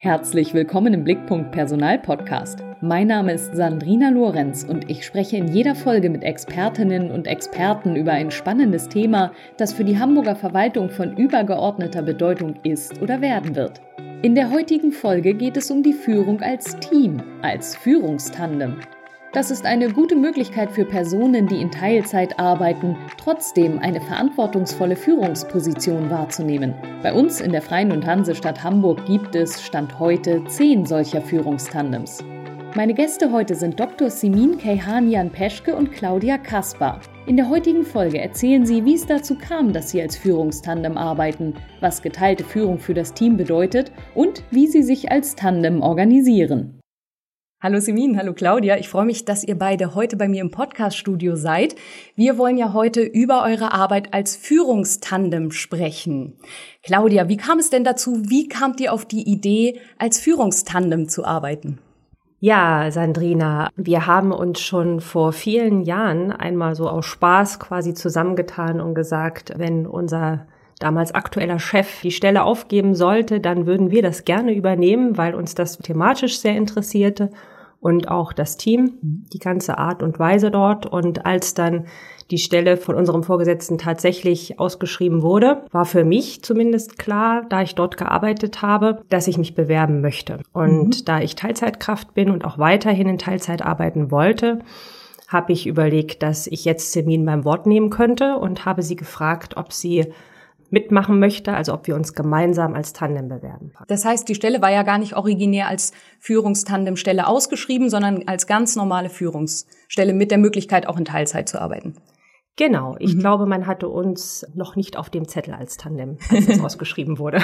Herzlich willkommen im Blickpunkt Personal Podcast. Mein Name ist Sandrina Lorenz und ich spreche in jeder Folge mit Expertinnen und Experten über ein spannendes Thema, das für die Hamburger Verwaltung von übergeordneter Bedeutung ist oder werden wird. In der heutigen Folge geht es um die Führung als Team, als Führungstandem. Das ist eine gute Möglichkeit für Personen, die in Teilzeit arbeiten, trotzdem eine verantwortungsvolle Führungsposition wahrzunehmen. Bei uns in der Freien und Hansestadt Hamburg gibt es, Stand heute, zehn solcher Führungstandems. Meine Gäste heute sind Dr. Simin Kehanian Peschke und Claudia Kaspar. In der heutigen Folge erzählen sie, wie es dazu kam, dass sie als Führungstandem arbeiten, was geteilte Führung für das Team bedeutet und wie sie sich als Tandem organisieren. Hallo Simin, hallo Claudia. Ich freue mich, dass ihr beide heute bei mir im Podcast-Studio seid. Wir wollen ja heute über eure Arbeit als Führungstandem sprechen. Claudia, wie kam es denn dazu? Wie kamt ihr auf die Idee, als Führungstandem zu arbeiten? Ja, Sandrina, wir haben uns schon vor vielen Jahren einmal so aus Spaß quasi zusammengetan und gesagt, wenn unser damals aktueller Chef die Stelle aufgeben sollte, dann würden wir das gerne übernehmen, weil uns das thematisch sehr interessierte und auch das Team, die ganze Art und Weise dort. Und als dann die Stelle von unserem Vorgesetzten tatsächlich ausgeschrieben wurde, war für mich zumindest klar, da ich dort gearbeitet habe, dass ich mich bewerben möchte. Und mhm. da ich Teilzeitkraft bin und auch weiterhin in Teilzeit arbeiten wollte, habe ich überlegt, dass ich jetzt Semin beim Wort nehmen könnte und habe sie gefragt, ob sie mitmachen möchte, also ob wir uns gemeinsam als Tandem bewerben. Das heißt, die Stelle war ja gar nicht originär als Führungstandemstelle ausgeschrieben, sondern als ganz normale Führungsstelle mit der Möglichkeit, auch in Teilzeit zu arbeiten. Genau, ich mhm. glaube, man hatte uns noch nicht auf dem Zettel als Tandem, als es ausgeschrieben wurde.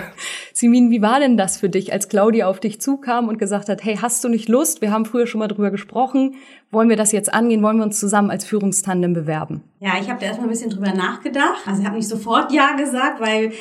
Simin, wie war denn das für dich, als Claudia auf dich zukam und gesagt hat, hey, hast du nicht Lust? Wir haben früher schon mal drüber gesprochen. Wollen wir das jetzt angehen? Wollen wir uns zusammen als Führungstandem bewerben? Ja, ich habe da erstmal ein bisschen drüber nachgedacht. Also ich habe nicht sofort Ja gesagt, weil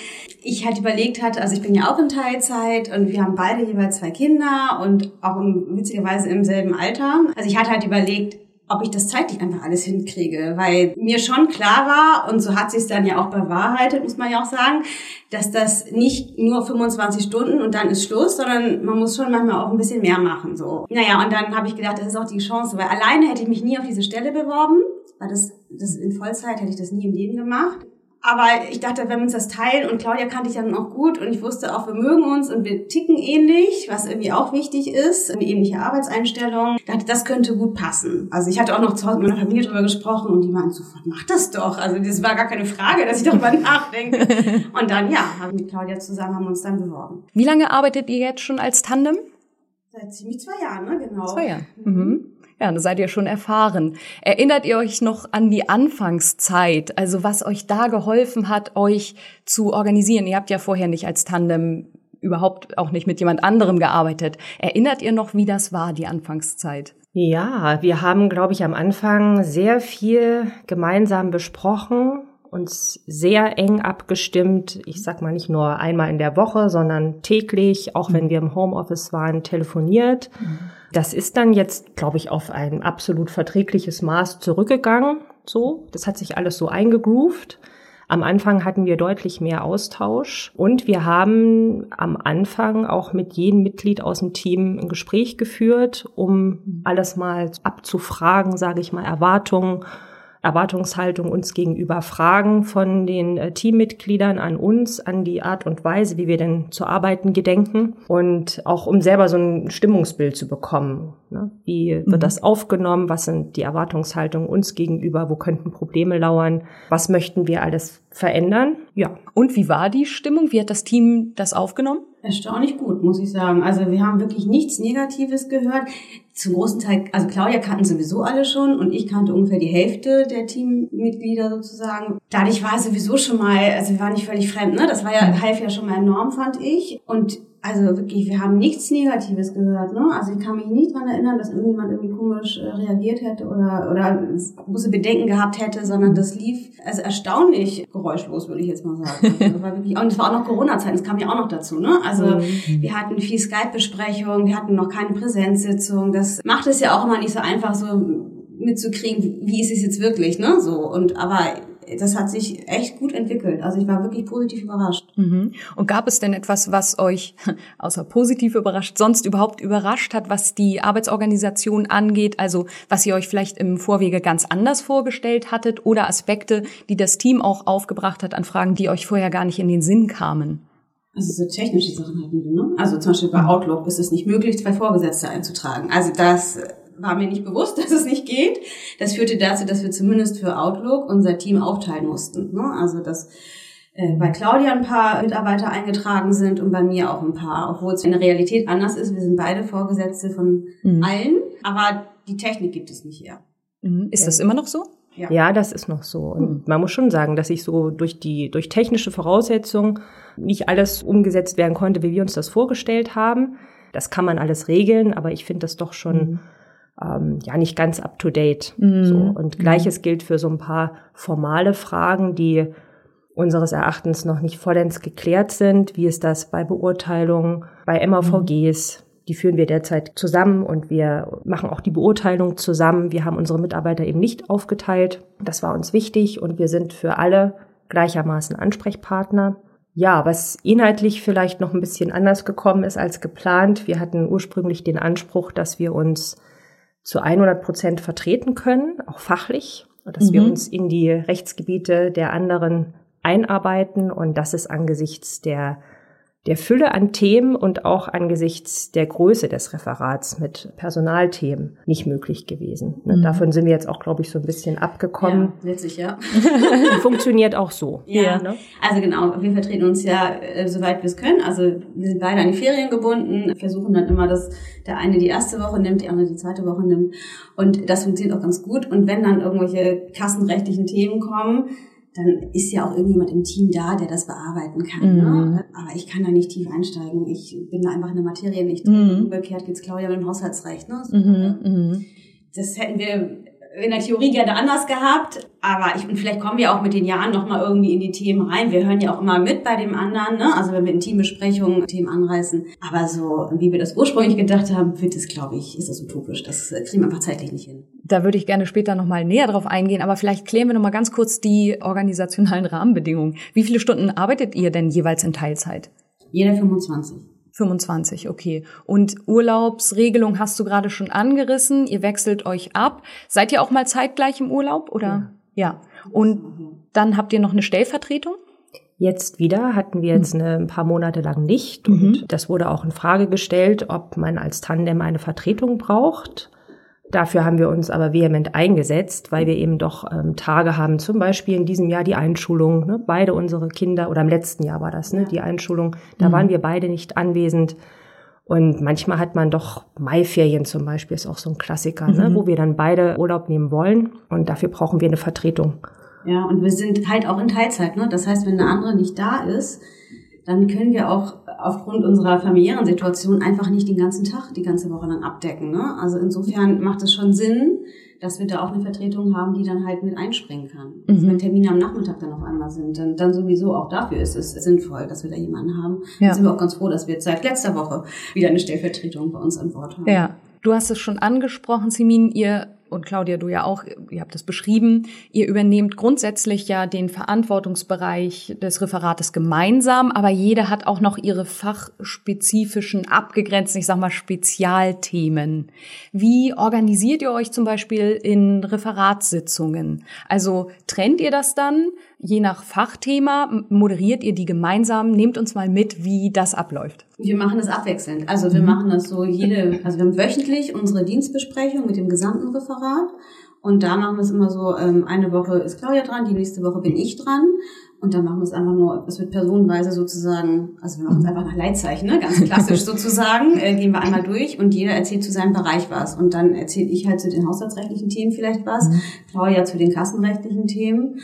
ich halt überlegt hatte, also ich bin ja auch in Teilzeit und wir haben beide jeweils zwei Kinder und auch im, witzigerweise im selben Alter. Also ich hatte halt überlegt, ob ich das zeitlich einfach alles hinkriege, weil mir schon klar war, und so hat sich es dann ja auch bewahrheitet, muss man ja auch sagen, dass das nicht nur 25 Stunden und dann ist Schluss, sondern man muss schon manchmal auch ein bisschen mehr machen. So. Naja, und dann habe ich gedacht, das ist auch die Chance, weil alleine hätte ich mich nie auf diese Stelle beworben, weil das, das in Vollzeit hätte ich das nie im Leben gemacht. Aber ich dachte, wenn wir uns das teilen und Claudia kannte ich dann auch gut und ich wusste auch, wir mögen uns und wir ticken ähnlich, was irgendwie auch wichtig ist, eine ähnliche Arbeitseinstellung. Ich dachte, das könnte gut passen. Also ich hatte auch noch zu Hause mit meiner Familie drüber gesprochen und die meinten sofort, mach das doch. Also das war gar keine Frage, dass ich darüber nachdenke. Und dann, ja, haben wir mit Claudia zusammen, haben uns dann beworben. Wie lange arbeitet ihr jetzt schon als Tandem? Seit ziemlich zwei Jahren, ne? Genau. Zwei Jahre. Mhm. Ja, da seid ihr schon erfahren. Erinnert ihr euch noch an die Anfangszeit? Also was euch da geholfen hat, euch zu organisieren? Ihr habt ja vorher nicht als Tandem überhaupt auch nicht mit jemand anderem gearbeitet. Erinnert ihr noch, wie das war, die Anfangszeit? Ja, wir haben, glaube ich, am Anfang sehr viel gemeinsam besprochen, uns sehr eng abgestimmt. Ich sag mal nicht nur einmal in der Woche, sondern täglich, auch wenn wir im Homeoffice waren, telefoniert. Mhm das ist dann jetzt, glaube ich, auf ein absolut verträgliches Maß zurückgegangen. So, das hat sich alles so eingegroovt. Am Anfang hatten wir deutlich mehr Austausch und wir haben am Anfang auch mit jedem Mitglied aus dem Team ein Gespräch geführt, um alles mal abzufragen, sage ich mal, Erwartungen Erwartungshaltung uns gegenüber Fragen von den äh, Teammitgliedern an uns, an die Art und Weise, wie wir denn zu arbeiten gedenken und auch um selber so ein Stimmungsbild zu bekommen. Ne? Wie wird mhm. das aufgenommen? Was sind die Erwartungshaltungen uns gegenüber? Wo könnten Probleme lauern? Was möchten wir alles verändern? Ja. Und wie war die Stimmung? Wie hat das Team das aufgenommen? Erstaunlich gut, muss ich sagen. Also wir haben wirklich nichts Negatives gehört. Zum großen Teil, also Claudia kannten sowieso alle schon und ich kannte ungefähr die Hälfte der Teammitglieder sozusagen. Dadurch war es sowieso schon mal, also wir waren nicht völlig fremd, ne? Das war ja, half ja schon mal enorm, fand ich. Und also wirklich, wir haben nichts Negatives gehört. Ne? Also ich kann mich nicht dran erinnern, dass irgendjemand irgendwie komisch äh, reagiert hätte oder, oder große Bedenken gehabt hätte, sondern das lief also erstaunlich geräuschlos, würde ich jetzt mal sagen. Also war wirklich, und es war auch noch Corona-Zeit, das kam ja auch noch dazu. Ne? Also mhm. wir hatten viel Skype-Besprechungen, wir hatten noch keine Präsenzsitzung. Das macht es ja auch immer nicht so einfach, so mitzukriegen, wie ist es jetzt wirklich. Ne? So Und aber das hat sich echt gut entwickelt. Also ich war wirklich positiv überrascht. Mhm. Und gab es denn etwas, was euch außer positiv überrascht, sonst überhaupt überrascht hat, was die Arbeitsorganisation angeht? Also was ihr euch vielleicht im Vorwege ganz anders vorgestellt hattet oder Aspekte, die das Team auch aufgebracht hat an Fragen, die euch vorher gar nicht in den Sinn kamen? Also so technische Sachen hatten wir, ne? Also zum Beispiel bei Outlook ist es nicht möglich, zwei Vorgesetzte einzutragen. Also das war mir nicht bewusst, dass es nicht geht. Das führte dazu, dass wir zumindest für Outlook unser Team aufteilen mussten. Ne? Also dass äh, bei Claudia ein paar Mitarbeiter eingetragen sind und bei mir auch ein paar, obwohl es in der Realität anders ist. Wir sind beide Vorgesetzte von mhm. allen, aber die Technik gibt es nicht her. Mhm. Ist das immer noch so? Ja. ja, das ist noch so. Und hm. man muss schon sagen, dass sich so durch die, durch technische Voraussetzungen nicht alles umgesetzt werden konnte, wie wir uns das vorgestellt haben. Das kann man alles regeln, aber ich finde das doch schon mhm. ähm, ja nicht ganz up to date. Mhm. So. Und gleiches gilt für so ein paar formale Fragen, die unseres Erachtens noch nicht vollends geklärt sind. Wie ist das bei Beurteilungen, bei MAVGs? Die führen wir derzeit zusammen und wir machen auch die Beurteilung zusammen. Wir haben unsere Mitarbeiter eben nicht aufgeteilt. Das war uns wichtig und wir sind für alle gleichermaßen Ansprechpartner. Ja, was inhaltlich vielleicht noch ein bisschen anders gekommen ist als geplant. Wir hatten ursprünglich den Anspruch, dass wir uns zu 100 Prozent vertreten können, auch fachlich, dass mhm. wir uns in die Rechtsgebiete der anderen einarbeiten. Und das ist angesichts der der Fülle an Themen und auch angesichts der Größe des Referats mit Personalthemen nicht möglich gewesen. Ne, mhm. Davon sind wir jetzt auch, glaube ich, so ein bisschen abgekommen. Ja, letztlich, ja. Funktioniert auch so. Ja, ne? also genau, wir vertreten uns ja, äh, soweit wir es können. Also wir sind beide an die Ferien gebunden, versuchen dann immer, dass der eine die erste Woche nimmt, die andere die zweite Woche nimmt. Und das funktioniert auch ganz gut. Und wenn dann irgendwelche kassenrechtlichen Themen kommen, dann ist ja auch irgendjemand im Team da, der das bearbeiten kann. Ne? Mhm. Ne? Aber ich kann da nicht tief einsteigen. Ich bin da einfach in der Materie nicht drin. Mhm. Umgekehrt geht's Claudia mit dem Haushaltsrecht. Ne? So, mhm. mhm. Das hätten wir in der Theorie gerne anders gehabt, aber ich, und vielleicht kommen wir auch mit den Jahren nochmal irgendwie in die Themen rein. Wir hören ja auch immer mit bei dem anderen, ne? Also wenn wir in Teambesprechungen Themen anreißen. Aber so, wie wir das ursprünglich gedacht haben, wird es, glaube ich, ist das utopisch. Das kriegen wir einfach zeitlich nicht hin. Da würde ich gerne später nochmal näher drauf eingehen, aber vielleicht klären wir nochmal ganz kurz die organisationalen Rahmenbedingungen. Wie viele Stunden arbeitet ihr denn jeweils in Teilzeit? Jeder 25. 25, okay. Und Urlaubsregelung hast du gerade schon angerissen. Ihr wechselt euch ab. Seid ihr auch mal zeitgleich im Urlaub oder? Ja. ja. Und dann habt ihr noch eine Stellvertretung? Jetzt wieder hatten wir jetzt eine, ein paar Monate lang nicht. Und mhm. das wurde auch in Frage gestellt, ob man als Tandem eine Vertretung braucht. Dafür haben wir uns aber vehement eingesetzt, weil wir eben doch ähm, Tage haben, zum Beispiel in diesem Jahr die Einschulung. Ne? Beide unsere Kinder, oder im letzten Jahr war das, ne? die Einschulung, da mhm. waren wir beide nicht anwesend. Und manchmal hat man doch Maiferien zum Beispiel, ist auch so ein Klassiker, ne? mhm. ne? wo wir dann beide Urlaub nehmen wollen. Und dafür brauchen wir eine Vertretung. Ja, und wir sind halt auch in Teilzeit. Ne? Das heißt, wenn eine andere nicht da ist, dann können wir auch aufgrund unserer familiären Situation einfach nicht den ganzen Tag, die ganze Woche dann abdecken. Ne? Also insofern macht es schon Sinn, dass wir da auch eine Vertretung haben, die dann halt mit einspringen kann. Mhm. Also wenn Termine am Nachmittag dann auf einmal sind, dann, dann sowieso auch dafür ist es sinnvoll, dass wir da jemanden haben. Ja. Dann sind wir auch ganz froh, dass wir seit letzter Woche wieder eine Stellvertretung bei uns an Bord haben. Ja. Du hast es schon angesprochen, Simin, ihr und Claudia, du ja auch, ihr habt das beschrieben, ihr übernehmt grundsätzlich ja den Verantwortungsbereich des Referates gemeinsam, aber jede hat auch noch ihre fachspezifischen, abgegrenzten, ich sag mal, Spezialthemen. Wie organisiert ihr euch zum Beispiel in Referatssitzungen? Also trennt ihr das dann? Je nach Fachthema moderiert ihr die gemeinsam? Nehmt uns mal mit, wie das abläuft. Wir machen das abwechselnd. Also wir mhm. machen das so jede, also wir haben wöchentlich unsere Dienstbesprechung mit dem gesamten Referat. Und da machen wir es immer so, ähm, eine Woche ist Claudia dran, die nächste Woche bin ich dran. Und dann machen wir es einfach nur, es wird personenweise sozusagen, also wir machen es einfach nach Leitzeichen, ne? ganz klassisch sozusagen, äh, gehen wir einmal durch und jeder erzählt zu seinem Bereich was. Und dann erzähle ich halt zu den haushaltsrechtlichen Themen vielleicht was, mhm. Claudia zu den kassenrechtlichen Themen.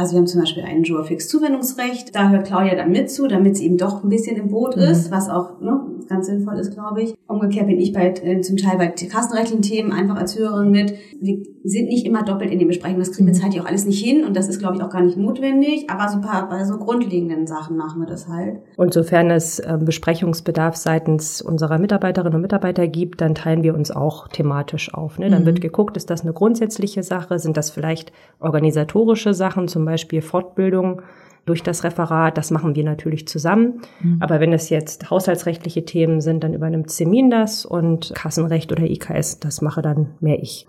Also wir haben zum Beispiel ein Jurfix Zuwendungsrecht, da hört Claudia dann mit zu, damit sie eben doch ein bisschen im Boot mhm. ist, was auch ne, ganz sinnvoll ist, glaube ich. Umgekehrt bin ich bei, äh, zum Teil bei kassenrechtlichen Themen einfach als Hörerin mit. Wir sind nicht immer doppelt in den Besprechungen. Das kriegen wir mhm. zeitlich auch alles nicht hin und das ist, glaube ich, auch gar nicht notwendig. Aber so ein paar, bei so grundlegenden Sachen machen wir das halt. Und sofern es äh, Besprechungsbedarf seitens unserer Mitarbeiterinnen und Mitarbeiter gibt, dann teilen wir uns auch thematisch auf. Ne? Dann mhm. wird geguckt, ist das eine grundsätzliche Sache? Sind das vielleicht organisatorische Sachen, zum Beispiel Fortbildung? Durch das Referat. Das machen wir natürlich zusammen. Mhm. Aber wenn es jetzt haushaltsrechtliche Themen sind, dann übernimmt Semin das und Kassenrecht oder IKS, das mache dann mehr ich.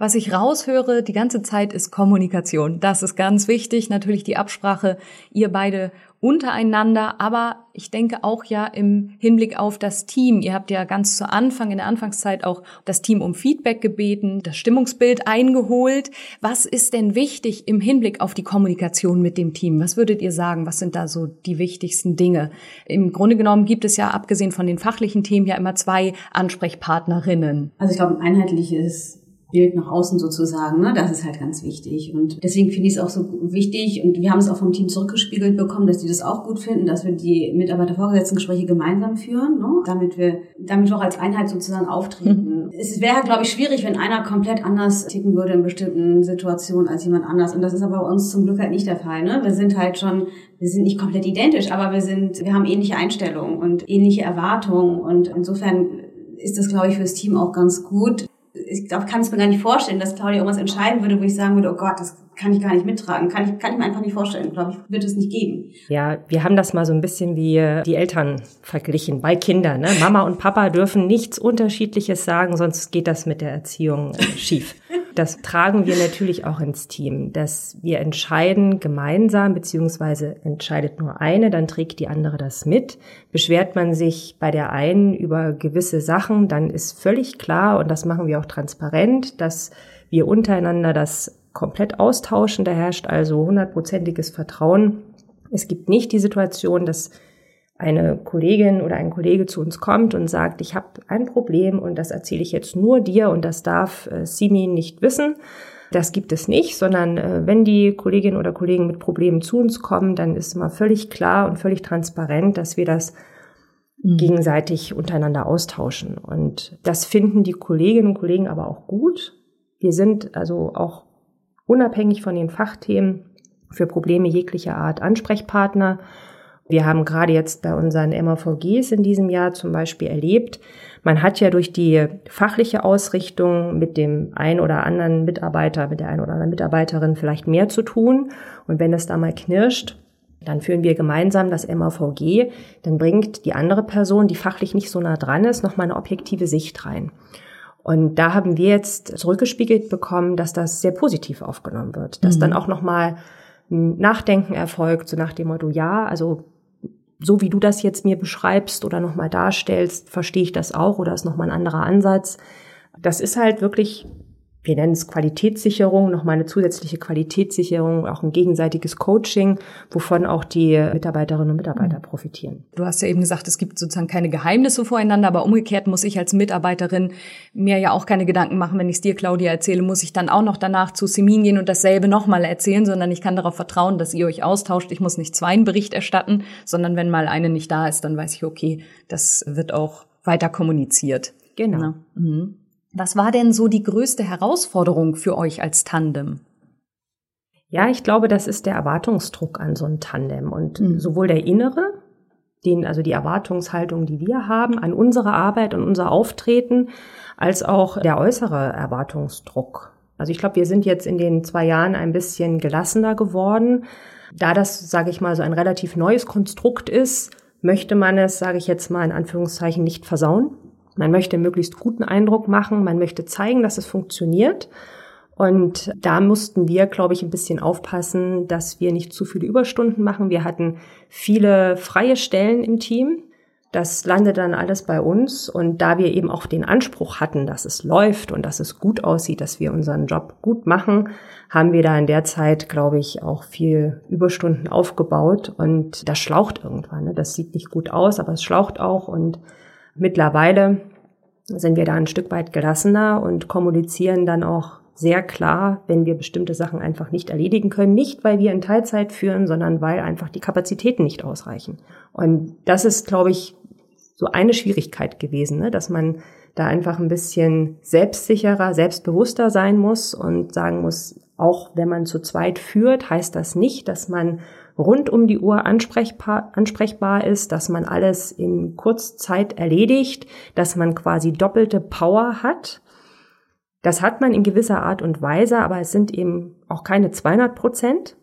Was ich raushöre die ganze Zeit ist Kommunikation. Das ist ganz wichtig. Natürlich die Absprache. Ihr beide untereinander, aber ich denke auch ja im Hinblick auf das Team. Ihr habt ja ganz zu Anfang, in der Anfangszeit auch das Team um Feedback gebeten, das Stimmungsbild eingeholt. Was ist denn wichtig im Hinblick auf die Kommunikation mit dem Team? Was würdet ihr sagen? Was sind da so die wichtigsten Dinge? Im Grunde genommen gibt es ja, abgesehen von den fachlichen Themen, ja immer zwei Ansprechpartnerinnen. Also ich glaube, ein einheitliches Bild nach außen sozusagen, ne? das ist halt ganz wichtig. Und deswegen finde ich es auch so wichtig und wir haben es auch vom Team zurückgespiegelt bekommen, dass die das auch gut finden, dass wir die Mitarbeitervorgesetzten-Gespräche gemeinsam führen, ne? damit wir damit wir auch als Einheit sozusagen auftreten. Mhm. Es wäre, glaube ich, schwierig, wenn einer komplett anders ticken würde in bestimmten Situationen als jemand anders. Und das ist aber bei uns zum Glück halt nicht der Fall. Ne? Wir sind halt schon, wir sind nicht komplett identisch, aber wir sind, wir haben ähnliche Einstellungen und ähnliche Erwartungen und insofern ist das, glaube ich, fürs Team auch ganz gut, ich glaube, kann es mir gar nicht vorstellen, dass Claudia irgendwas entscheiden würde, wo ich sagen würde, oh Gott, das kann ich gar nicht mittragen. Kann ich, kann ich mir einfach nicht vorstellen. Glaube ich, wird es nicht geben. Ja, wir haben das mal so ein bisschen wie die Eltern verglichen bei Kindern. Ne? Mama und Papa dürfen nichts Unterschiedliches sagen, sonst geht das mit der Erziehung schief. Das tragen wir natürlich auch ins Team, dass wir entscheiden gemeinsam, beziehungsweise entscheidet nur eine, dann trägt die andere das mit. Beschwert man sich bei der einen über gewisse Sachen, dann ist völlig klar, und das machen wir auch transparent, dass wir untereinander das komplett austauschen. Da herrscht also hundertprozentiges Vertrauen. Es gibt nicht die Situation, dass eine Kollegin oder ein Kollege zu uns kommt und sagt, ich habe ein Problem und das erzähle ich jetzt nur dir und das darf äh, Simi nicht wissen. Das gibt es nicht, sondern äh, wenn die Kolleginnen oder Kollegen mit Problemen zu uns kommen, dann ist immer völlig klar und völlig transparent, dass wir das mhm. gegenseitig untereinander austauschen. Und das finden die Kolleginnen und Kollegen aber auch gut. Wir sind also auch unabhängig von den Fachthemen für Probleme jeglicher Art Ansprechpartner wir haben gerade jetzt bei unseren MAVGs in diesem Jahr zum Beispiel erlebt, man hat ja durch die fachliche Ausrichtung mit dem ein oder anderen Mitarbeiter, mit der ein oder anderen Mitarbeiterin vielleicht mehr zu tun. Und wenn es da mal knirscht, dann führen wir gemeinsam das MAVG, dann bringt die andere Person, die fachlich nicht so nah dran ist, nochmal eine objektive Sicht rein. Und da haben wir jetzt zurückgespiegelt bekommen, dass das sehr positiv aufgenommen wird, dass mhm. dann auch nochmal ein Nachdenken erfolgt, so nach dem Motto, ja, also so wie du das jetzt mir beschreibst oder nochmal darstellst, verstehe ich das auch oder ist nochmal ein anderer Ansatz. Das ist halt wirklich wir nennen es Qualitätssicherung, nochmal eine zusätzliche Qualitätssicherung, auch ein gegenseitiges Coaching, wovon auch die Mitarbeiterinnen und Mitarbeiter profitieren. Du hast ja eben gesagt, es gibt sozusagen keine Geheimnisse voreinander, aber umgekehrt muss ich als Mitarbeiterin mir ja auch keine Gedanken machen, wenn ich es dir, Claudia, erzähle, muss ich dann auch noch danach zu Semin gehen und dasselbe nochmal erzählen, sondern ich kann darauf vertrauen, dass ihr euch austauscht. Ich muss nicht zwei einen Bericht erstatten, sondern wenn mal eine nicht da ist, dann weiß ich, okay, das wird auch weiter kommuniziert. Genau. Mhm. Was war denn so die größte Herausforderung für euch als Tandem? Ja, ich glaube, das ist der Erwartungsdruck an so ein Tandem und mhm. sowohl der innere, den, also die Erwartungshaltung, die wir haben an unsere Arbeit und unser Auftreten, als auch der äußere Erwartungsdruck. Also ich glaube, wir sind jetzt in den zwei Jahren ein bisschen gelassener geworden. Da das, sage ich mal, so ein relativ neues Konstrukt ist, möchte man es, sage ich jetzt mal in Anführungszeichen, nicht versauen. Man möchte möglichst guten Eindruck machen, man möchte zeigen, dass es funktioniert. Und da mussten wir, glaube ich, ein bisschen aufpassen, dass wir nicht zu viele Überstunden machen. Wir hatten viele freie Stellen im Team. Das landet dann alles bei uns. Und da wir eben auch den Anspruch hatten, dass es läuft und dass es gut aussieht, dass wir unseren Job gut machen, haben wir da in der Zeit, glaube ich, auch viel Überstunden aufgebaut. Und das schlaucht irgendwann. Ne? Das sieht nicht gut aus, aber es schlaucht auch. Und Mittlerweile sind wir da ein Stück weit gelassener und kommunizieren dann auch sehr klar, wenn wir bestimmte Sachen einfach nicht erledigen können. Nicht, weil wir in Teilzeit führen, sondern weil einfach die Kapazitäten nicht ausreichen. Und das ist, glaube ich, so eine Schwierigkeit gewesen, ne? dass man da einfach ein bisschen selbstsicherer, selbstbewusster sein muss und sagen muss, auch wenn man zu zweit führt, heißt das nicht, dass man rund um die Uhr ansprechbar, ansprechbar ist, dass man alles in Kurzzeit erledigt, dass man quasi doppelte Power hat. Das hat man in gewisser Art und Weise, aber es sind eben auch keine 200 Prozent.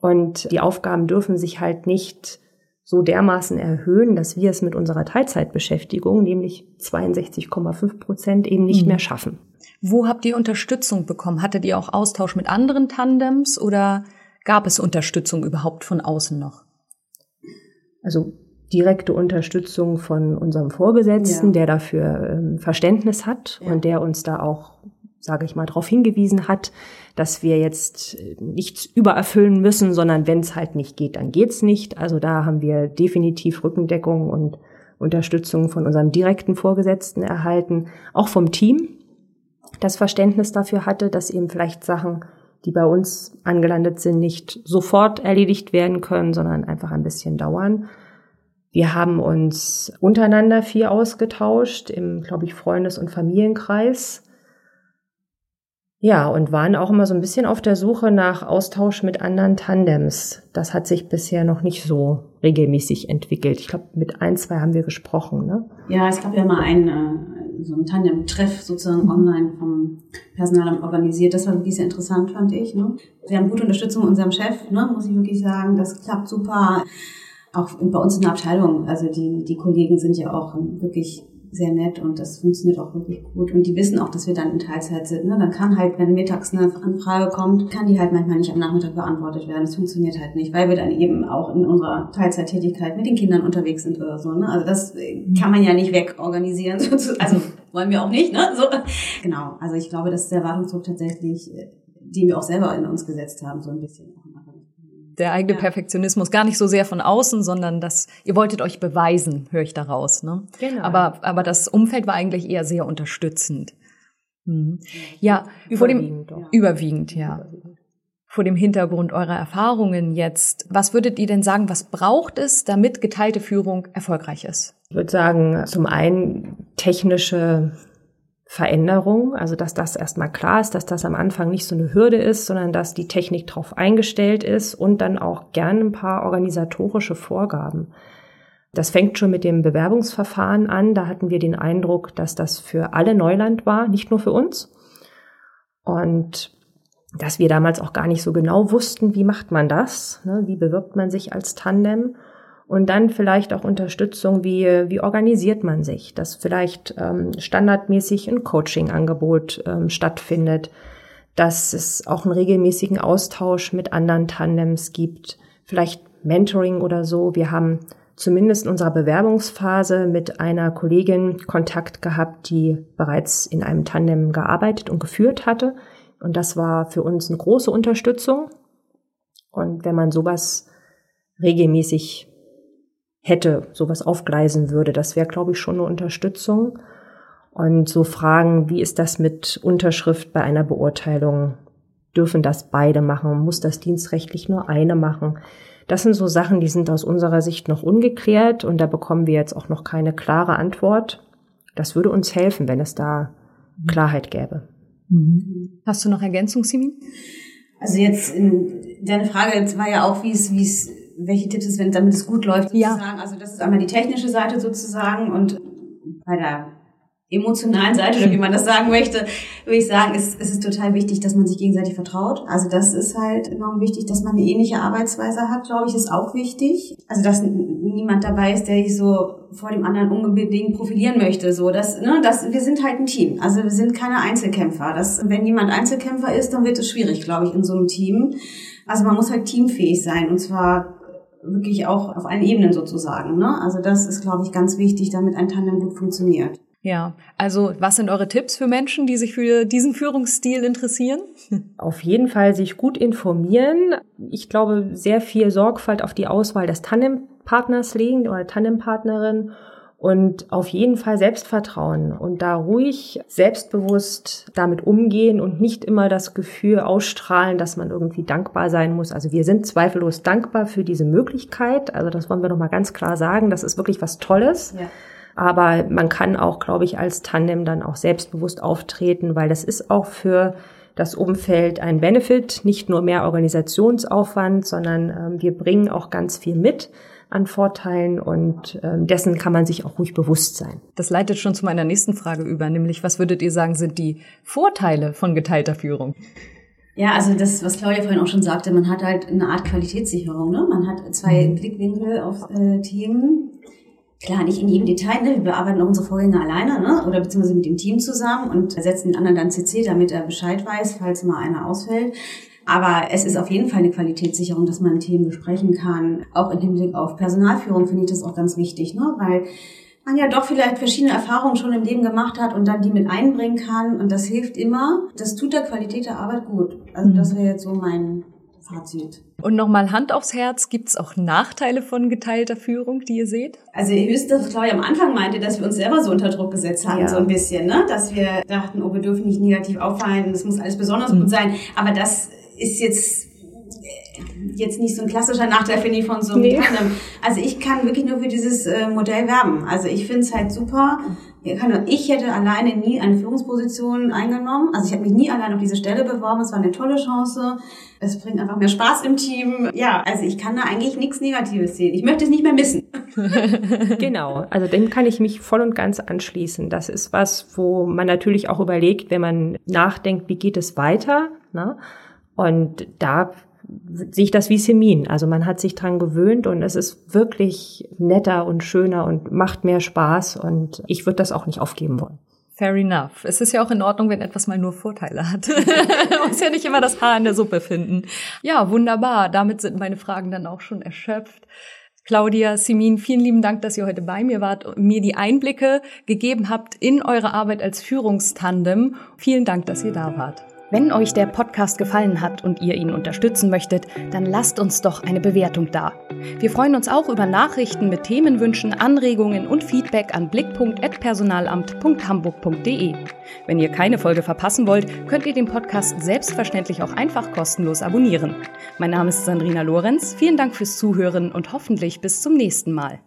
Und die Aufgaben dürfen sich halt nicht so dermaßen erhöhen, dass wir es mit unserer Teilzeitbeschäftigung, nämlich 62,5 Prozent, eben nicht mhm. mehr schaffen. Wo habt ihr Unterstützung bekommen? Hattet ihr auch Austausch mit anderen Tandems oder gab es Unterstützung überhaupt von außen noch? Also direkte Unterstützung von unserem Vorgesetzten, ja. der dafür ähm, Verständnis hat ja. und der uns da auch, sage ich mal, darauf hingewiesen hat, dass wir jetzt äh, nichts übererfüllen müssen, sondern wenn es halt nicht geht, dann geht's nicht. Also da haben wir definitiv Rückendeckung und Unterstützung von unserem direkten Vorgesetzten erhalten, auch vom Team, das Verständnis dafür hatte, dass eben vielleicht Sachen, die bei uns angelandet sind, nicht sofort erledigt werden können, sondern einfach ein bisschen dauern. Wir haben uns untereinander viel ausgetauscht im, glaube ich, Freundes- und Familienkreis ja, und waren auch immer so ein bisschen auf der Suche nach Austausch mit anderen Tandems. Das hat sich bisher noch nicht so regelmäßig entwickelt. Ich glaube, mit ein, zwei haben wir gesprochen, ne? Ja, es gab ja mal einen, äh, so einen Tandem-Treff sozusagen online vom Personalamt organisiert. Das war wirklich sehr interessant, fand ich. Ne? Wir haben gute Unterstützung von unserem Chef, ne? muss ich wirklich sagen. Das klappt super. Auch bei uns in der Abteilung. Also die, die Kollegen sind ja auch wirklich sehr nett und das funktioniert auch wirklich gut. Und die wissen auch, dass wir dann in Teilzeit sind. Ne? Dann kann halt, wenn mittags eine Anfrage kommt, kann die halt manchmal nicht am Nachmittag beantwortet werden. Das funktioniert halt nicht, weil wir dann eben auch in unserer Teilzeittätigkeit mit den Kindern unterwegs sind oder so. Ne? Also das kann man ja nicht wegorganisieren. Also wollen wir auch nicht. Ne? So. Genau, also ich glaube, das ist der Erwartungsdruck tatsächlich, äh, den wir auch selber in uns gesetzt haben, so ein bisschen der eigene ja. Perfektionismus gar nicht so sehr von außen, sondern dass ihr wolltet euch beweisen, höre ich daraus. Ne? Genau. Aber, aber das Umfeld war eigentlich eher sehr unterstützend. Hm. Ja, überwiegend, vor dem, doch. überwiegend, ja. Überwiegend. Vor dem Hintergrund eurer Erfahrungen jetzt, was würdet ihr denn sagen, was braucht es, damit geteilte Führung erfolgreich ist? Ich würde sagen, zum einen technische Veränderung, also dass das erstmal klar ist, dass das am Anfang nicht so eine Hürde ist, sondern dass die Technik darauf eingestellt ist und dann auch gerne ein paar organisatorische Vorgaben. Das fängt schon mit dem Bewerbungsverfahren an. Da hatten wir den Eindruck, dass das für alle Neuland war, nicht nur für uns. Und dass wir damals auch gar nicht so genau wussten, wie macht man das, ne? wie bewirbt man sich als Tandem und dann vielleicht auch Unterstützung, wie, wie organisiert man sich, dass vielleicht ähm, standardmäßig ein Coaching-Angebot ähm, stattfindet, dass es auch einen regelmäßigen Austausch mit anderen Tandems gibt, vielleicht Mentoring oder so. Wir haben zumindest in unserer Bewerbungsphase mit einer Kollegin Kontakt gehabt, die bereits in einem Tandem gearbeitet und geführt hatte. Und das war für uns eine große Unterstützung. Und wenn man sowas regelmäßig hätte, sowas aufgleisen würde. Das wäre, glaube ich, schon eine Unterstützung. Und so Fragen, wie ist das mit Unterschrift bei einer Beurteilung? Dürfen das beide machen? Muss das dienstrechtlich nur eine machen? Das sind so Sachen, die sind aus unserer Sicht noch ungeklärt und da bekommen wir jetzt auch noch keine klare Antwort. Das würde uns helfen, wenn es da Klarheit gäbe. Mhm. Hast du noch Ergänzung, Simin? Also jetzt, in, deine Frage jetzt war ja auch, wie es, wie es welche Tipps es, wenn damit es gut läuft sozusagen. Ja. Also das ist einmal die technische Seite sozusagen und bei der emotionalen Seite oder wie man das sagen möchte, würde ich sagen, ist, ist es total wichtig, dass man sich gegenseitig vertraut. Also das ist halt enorm wichtig, dass man eine ähnliche Arbeitsweise hat, glaube ich, ist auch wichtig. Also dass niemand dabei ist, der sich so vor dem anderen unbedingt profilieren möchte. So, das, ne, das, wir sind halt ein Team. Also wir sind keine Einzelkämpfer. Das, wenn jemand Einzelkämpfer ist, dann wird es schwierig, glaube ich, in so einem Team. Also man muss halt teamfähig sein und zwar wirklich auch auf allen Ebenen sozusagen. Ne? Also das ist, glaube ich, ganz wichtig, damit ein Tandem gut funktioniert. Ja, also was sind eure Tipps für Menschen, die sich für diesen Führungsstil interessieren? Auf jeden Fall sich gut informieren. Ich glaube, sehr viel Sorgfalt auf die Auswahl des Tandempartners legen oder Tandempartnerin und auf jeden Fall Selbstvertrauen und da ruhig selbstbewusst damit umgehen und nicht immer das Gefühl ausstrahlen, dass man irgendwie dankbar sein muss. Also wir sind zweifellos dankbar für diese Möglichkeit. Also das wollen wir noch mal ganz klar sagen. Das ist wirklich was Tolles. Ja. Aber man kann auch, glaube ich, als Tandem dann auch selbstbewusst auftreten, weil das ist auch für das Umfeld ein Benefit, nicht nur mehr Organisationsaufwand, sondern ähm, wir bringen auch ganz viel mit an Vorteilen und ähm, dessen kann man sich auch ruhig bewusst sein. Das leitet schon zu meiner nächsten Frage über, nämlich was würdet ihr sagen, sind die Vorteile von geteilter Führung? Ja, also das, was Claudia vorhin auch schon sagte, man hat halt eine Art Qualitätssicherung. Ne? Man hat zwei mhm. Blickwinkel auf äh, Themen. Klar, nicht in jedem Detail, ne? wir bearbeiten auch unsere Vorgänge alleine ne? oder beziehungsweise mit dem Team zusammen und setzen den anderen dann CC, damit er Bescheid weiß, falls mal einer ausfällt. Aber es ist auf jeden Fall eine Qualitätssicherung, dass man Themen besprechen kann. Auch im Hinblick auf Personalführung finde ich das auch ganz wichtig, ne? weil man ja doch vielleicht verschiedene Erfahrungen schon im Leben gemacht hat und dann die mit einbringen kann. Und das hilft immer. Das tut der Qualität der Arbeit gut. Also das wäre jetzt so mein Fazit. Und nochmal Hand aufs Herz, gibt es auch Nachteile von geteilter Führung, die ihr seht? Also ihr wisst, dass Claudia am Anfang meinte, dass wir uns selber so unter Druck gesetzt haben, ja. so ein bisschen, ne? Dass wir dachten, oh, wir dürfen nicht negativ auffallen, das muss alles besonders mhm. gut sein. Aber das ist jetzt jetzt nicht so ein klassischer Nachteil, finde ich, von so einem nee. Tandem. Also ich kann wirklich nur für dieses äh, Modell werben. Also ich finde es halt super. Ich hätte alleine nie eine Führungsposition eingenommen. Also ich habe mich nie allein auf diese Stelle beworben. Es war eine tolle Chance. Es bringt einfach mehr Spaß im Team. Ja, also ich kann da eigentlich nichts Negatives sehen. Ich möchte es nicht mehr missen. genau. Also dem kann ich mich voll und ganz anschließen. Das ist was, wo man natürlich auch überlegt, wenn man nachdenkt, wie geht es weiter. Ne? Und da sehe ich das wie Semin. Also man hat sich dran gewöhnt und es ist wirklich netter und schöner und macht mehr Spaß und ich würde das auch nicht aufgeben wollen. Fair enough. Es ist ja auch in Ordnung, wenn etwas mal nur Vorteile hat. Man muss ja nicht immer das Haar in der Suppe finden. Ja, wunderbar. Damit sind meine Fragen dann auch schon erschöpft. Claudia, Simin, vielen lieben Dank, dass ihr heute bei mir wart und mir die Einblicke gegeben habt in eure Arbeit als Führungstandem. Vielen Dank, dass ihr da wart. Wenn euch der Podcast gefallen hat und ihr ihn unterstützen möchtet, dann lasst uns doch eine Bewertung da. Wir freuen uns auch über Nachrichten mit Themenwünschen, Anregungen und Feedback an blick.personalamt.hamburg.de. Wenn ihr keine Folge verpassen wollt, könnt ihr den Podcast selbstverständlich auch einfach kostenlos abonnieren. Mein Name ist Sandrina Lorenz. Vielen Dank fürs Zuhören und hoffentlich bis zum nächsten Mal.